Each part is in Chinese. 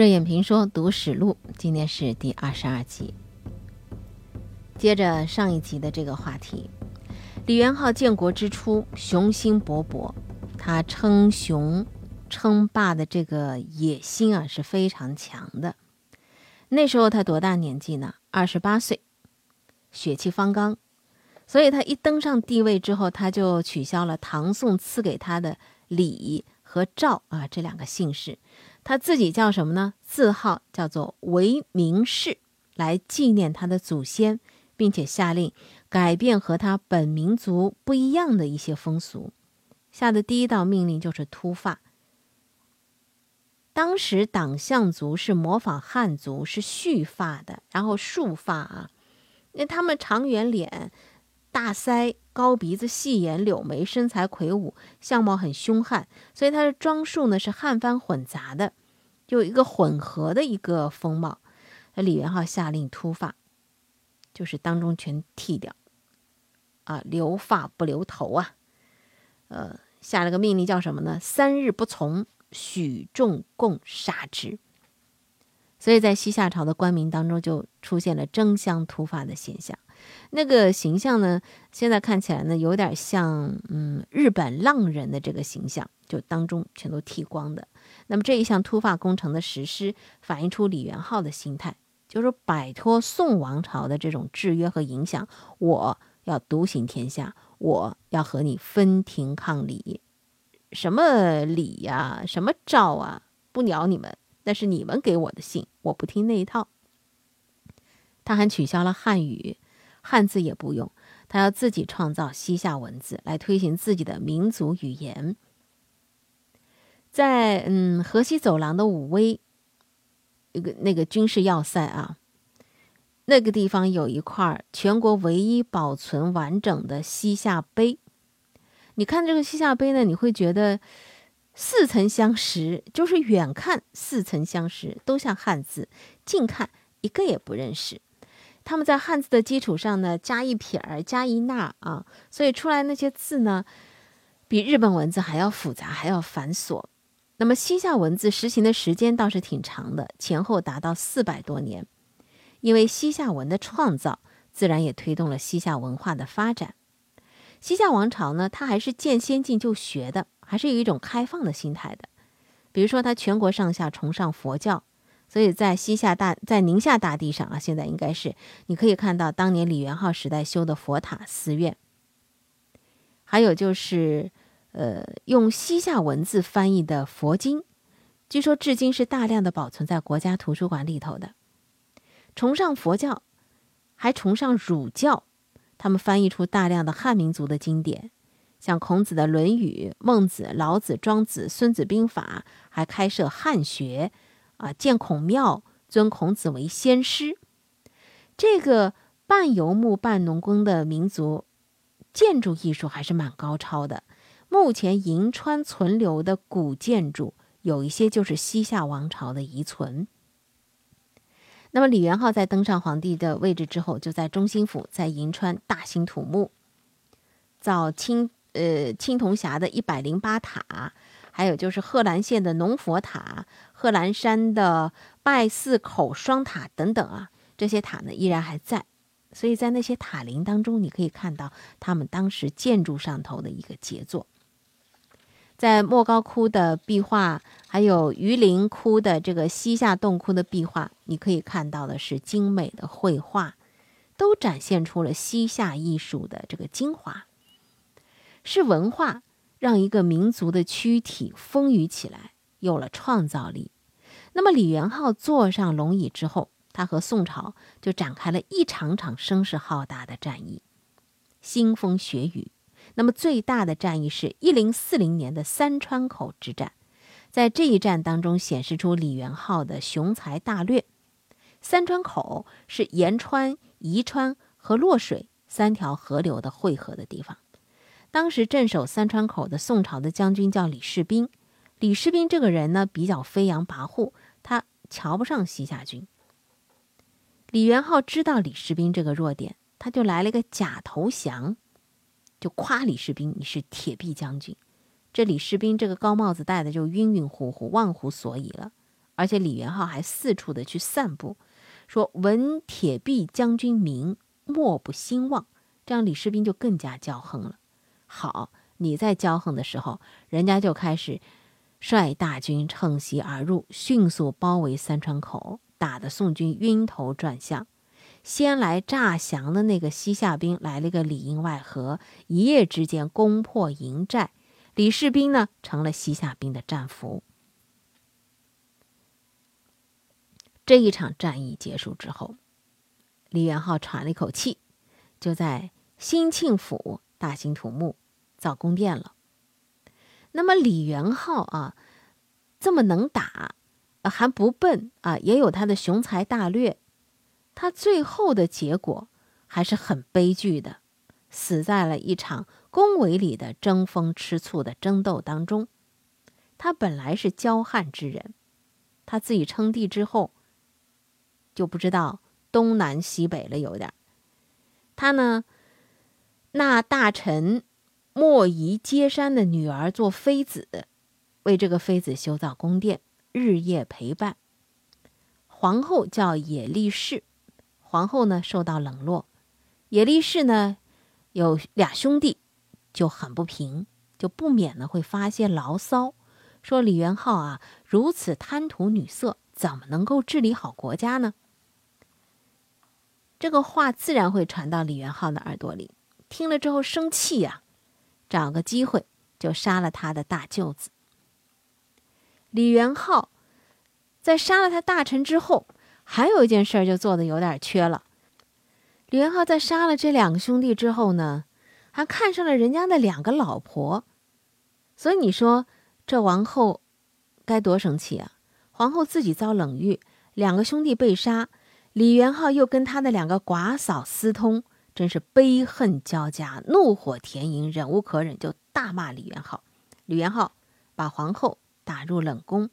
热眼评说读史录，今天是第二十二集。接着上一集的这个话题，李元昊建国之初雄心勃勃，他称雄称霸的这个野心啊是非常强的。那时候他多大年纪呢？二十八岁，血气方刚。所以他一登上帝位之后，他就取消了唐宋赐给他的李和赵啊这两个姓氏。他自己叫什么呢？字号叫做韦明氏，来纪念他的祖先，并且下令改变和他本民族不一样的一些风俗。下的第一道命令就是秃发。当时党项族是模仿汉族，是蓄发的，然后束发啊，那他们长圆脸、大腮、高鼻子、细眼、柳眉，身材魁梧，相貌很凶悍，所以他的装束呢是汉番混杂的。就一个混合的一个风貌，那李元昊下令秃发，就是当中全剃掉，啊，留发不留头啊，呃，下了个命令叫什么呢？三日不从，许众共杀之。所以在西夏朝的官民当中，就出现了争相秃发的现象。那个形象呢，现在看起来呢，有点像嗯日本浪人的这个形象，就当中全都剃光的。那么这一项突发工程的实施，反映出李元昊的心态，就是摆脱宋王朝的这种制约和影响，我要独行天下，我要和你分庭抗礼，什么礼呀，什么诏啊，不鸟你们，那是你们给我的信，我不听那一套。他还取消了汉语，汉字也不用，他要自己创造西夏文字，来推行自己的民族语言。在嗯河西走廊的武威，一个那个军事要塞啊，那个地方有一块全国唯一保存完整的西夏碑。你看这个西夏碑呢，你会觉得似曾相识，就是远看似曾相识，都像汉字，近看一个也不认识。他们在汉字的基础上呢，加一撇儿，加一捺啊，所以出来那些字呢，比日本文字还要复杂，还要繁琐。那么西夏文字实行的时间倒是挺长的，前后达到四百多年。因为西夏文的创造，自然也推动了西夏文化的发展。西夏王朝呢，它还是见先进就学的，还是有一种开放的心态的。比如说，它全国上下崇尚佛教，所以在西夏大在宁夏大地上啊，现在应该是你可以看到当年李元昊时代修的佛塔寺院。还有就是。呃，用西夏文字翻译的佛经，据说至今是大量的保存在国家图书馆里头的。崇尚佛教，还崇尚儒教，他们翻译出大量的汉民族的经典，像孔子的《论语》、孟子、老子、庄子、孙子兵法，还开设汉学，啊，建孔庙，尊孔子为先师。这个半游牧半农耕的民族，建筑艺术还是蛮高超的。目前银川存留的古建筑有一些就是西夏王朝的遗存。那么李元昊在登上皇帝的位置之后，就在中心府在银川大兴土木，造青呃青铜峡的一百零八塔，还有就是贺兰县的农佛塔、贺兰山的拜寺口双塔等等啊，这些塔呢依然还在。所以在那些塔林当中，你可以看到他们当时建筑上头的一个杰作。在莫高窟的壁画，还有榆林窟的这个西夏洞窟的壁画，你可以看到的是精美的绘画，都展现出了西夏艺术的这个精华。是文化让一个民族的躯体丰腴起来，有了创造力。那么李元昊坐上龙椅之后，他和宋朝就展开了一场场声势浩大的战役，腥风血雨。那么最大的战役是一零四零年的三川口之战，在这一战当中显示出李元昊的雄才大略。三川口是延川、宜川和洛水三条河流的汇合的地方。当时镇守三川口的宋朝的将军叫李世斌。李世斌这个人呢比较飞扬跋扈，他瞧不上西夏军。李元昊知道李世斌这个弱点，他就来了个假投降。就夸李世斌，你是铁臂将军。这李世斌这个高帽子戴的就晕晕乎乎、忘乎所以了。而且李元昊还四处的去散布，说闻铁壁将军名，莫不兴旺。这样李世斌就更加骄横了。好，你在骄横的时候，人家就开始率大军乘隙而入，迅速包围三川口，打得宋军晕头转向。先来诈降的那个西夏兵来了个里应外合，一夜之间攻破营寨，李世斌呢成了西夏兵的战俘。这一场战役结束之后，李元昊喘了一口气，就在兴庆府大兴土木造宫殿了。那么李元昊啊，这么能打，还不笨啊，也有他的雄才大略。他最后的结果还是很悲剧的，死在了一场宫闱里的争风吃醋的争斗当中。他本来是骄悍之人，他自己称帝之后。就不知道东南西北了，有点。他呢，那大臣莫夷接山的女儿做妃子，为这个妃子修造宫殿，日夜陪伴。皇后叫野力氏，皇后呢受到冷落。野力氏呢有俩兄弟，就很不平，就不免呢会发些牢骚，说李元昊啊如此贪图女色。怎么能够治理好国家呢？这个话自然会传到李元昊的耳朵里，听了之后生气呀，找个机会就杀了他的大舅子。李元昊在杀了他大臣之后，还有一件事就做的有点缺了。李元昊在杀了这两个兄弟之后呢，还看上了人家的两个老婆，所以你说这王后该多生气啊！皇后自己遭冷遇，两个兄弟被杀，李元昊又跟他的两个寡嫂私通，真是悲恨交加，怒火填膺，忍无可忍，就大骂李元昊。李元昊把皇后打入冷宫。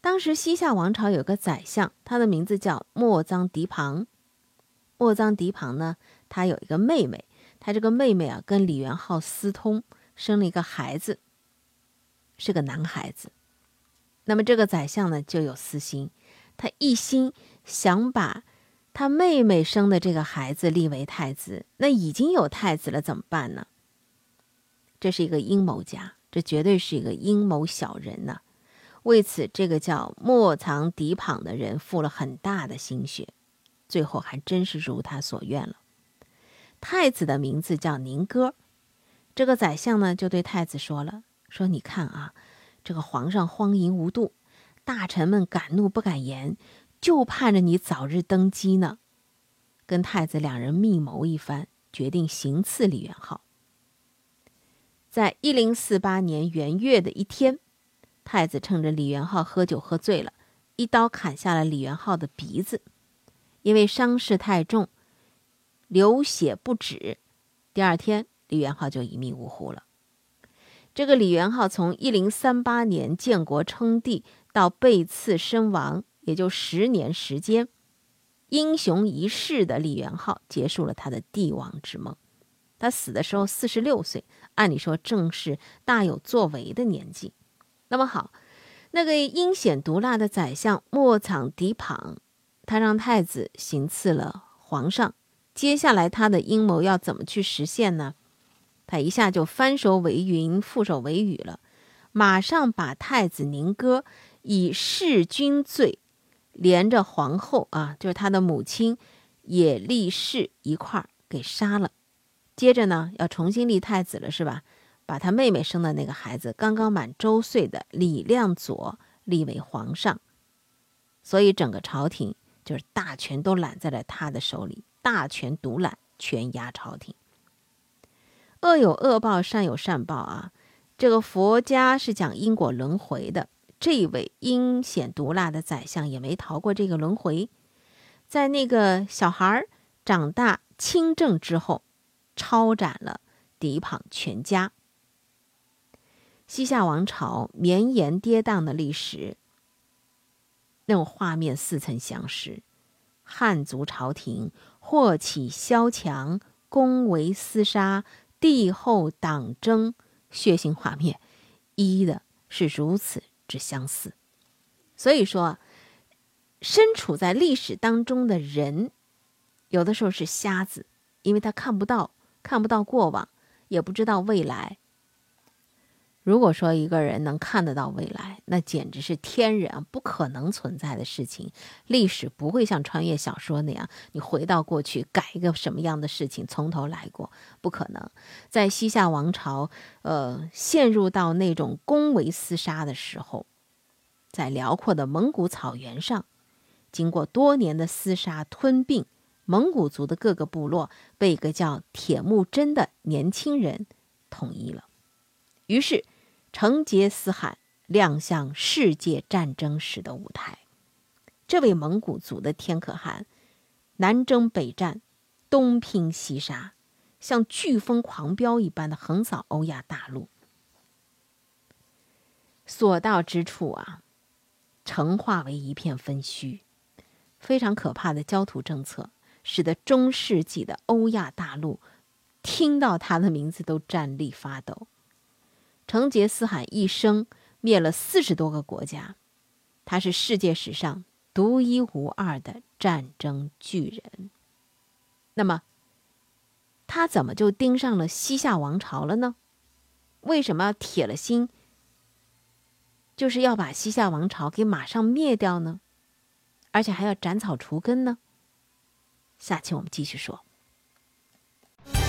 当时西夏王朝有个宰相，他的名字叫莫臧迪庞。莫臧迪庞呢，他有一个妹妹，他这个妹妹啊，跟李元昊私通，生了一个孩子，是个男孩子。那么这个宰相呢，就有私心，他一心想把他妹妹生的这个孩子立为太子。那已经有太子了，怎么办呢？这是一个阴谋家，这绝对是一个阴谋小人呐。为此，这个叫莫藏敌旁的人付了很大的心血，最后还真是如他所愿了。太子的名字叫宁哥，这个宰相呢，就对太子说了：“说你看啊。”这个皇上荒淫无度，大臣们敢怒不敢言，就盼着你早日登基呢。跟太子两人密谋一番，决定行刺李元昊。在一零四八年元月的一天，太子趁着李元昊喝酒喝醉了，一刀砍下了李元昊的鼻子。因为伤势太重，流血不止，第二天李元昊就一命呜呼了。这个李元昊从一零三八年建国称帝到被刺身亡，也就十年时间，英雄一世的李元昊结束了他的帝王之梦。他死的时候四十六岁，按理说正是大有作为的年纪。那么好，那个阴险毒辣的宰相莫藏狄庞，他让太子行刺了皇上，接下来他的阴谋要怎么去实现呢？他一下就翻手为云，覆手为雨了，马上把太子宁哥以弑君罪，连着皇后啊，就是他的母亲也立誓一块儿给杀了。接着呢，要重新立太子了，是吧？把他妹妹生的那个孩子，刚刚满周岁的李亮佐立为皇上。所以整个朝廷就是大权都揽在了他的手里，大权独揽，权压朝廷。恶有恶报，善有善报啊！这个佛家是讲因果轮回的。这位阴险毒辣的宰相也没逃过这个轮回，在那个小孩长大亲政之后，抄斩了狄庞全家。西夏王朝绵延跌宕的历史，那种画面似曾相识：汉族朝廷祸起萧墙，宫闱厮杀。帝后党争，血腥画面，一一的是如此之相似。所以说，身处在历史当中的人，有的时候是瞎子，因为他看不到，看不到过往，也不知道未来。如果说一个人能看得到未来，那简直是天人不可能存在的事情。历史不会像穿越小说那样，你回到过去改一个什么样的事情，从头来过，不可能。在西夏王朝，呃，陷入到那种宫闱厮杀的时候，在辽阔的蒙古草原上，经过多年的厮杀吞并，蒙古族的各个部落被一个叫铁木真的年轻人统一了，于是。成吉思汗亮相世界战争史的舞台。这位蒙古族的天可汗，南征北战，东拼西杀，像飓风狂飙一般的横扫欧亚大陆。所到之处啊，城化为一片废墟。非常可怕的焦土政策，使得中世纪的欧亚大陆听到他的名字都战栗发抖。成吉思汗一生灭了四十多个国家，他是世界史上独一无二的战争巨人。那么，他怎么就盯上了西夏王朝了呢？为什么要铁了心，就是要把西夏王朝给马上灭掉呢？而且还要斩草除根呢？下期我们继续说。